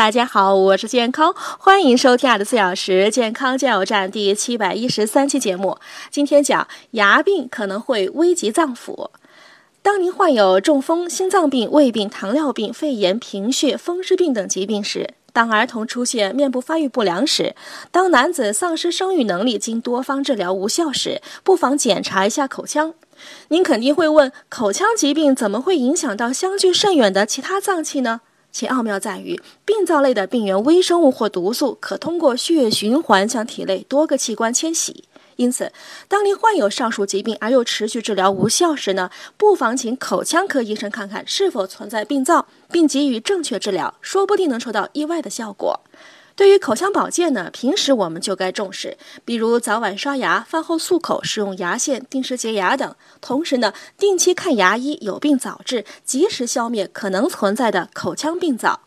大家好，我是健康，欢迎收听二十四小时健康加油站第七百一十三期节目。今天讲牙病可能会危及脏腑。当您患有中风、心脏病、胃病、糖尿病、肺炎、贫血、风湿病等疾病时，当儿童出现面部发育不良时，当男子丧失生育能力，经多方治疗无效时，不妨检查一下口腔。您肯定会问，口腔疾病怎么会影响到相距甚远的其他脏器呢？其奥妙在于，病灶类的病原微生物或毒素可通过血液循环向体内多个器官迁徙。因此，当您患有上述疾病而又持续治疗无效时呢，不妨请口腔科医生看看是否存在病灶，并给予正确治疗，说不定能收到意外的效果。对于口腔保健呢，平时我们就该重视，比如早晚刷牙、饭后漱口、使用牙线、定时洁牙等。同时呢，定期看牙医，有病早治，及时消灭可能存在的口腔病灶。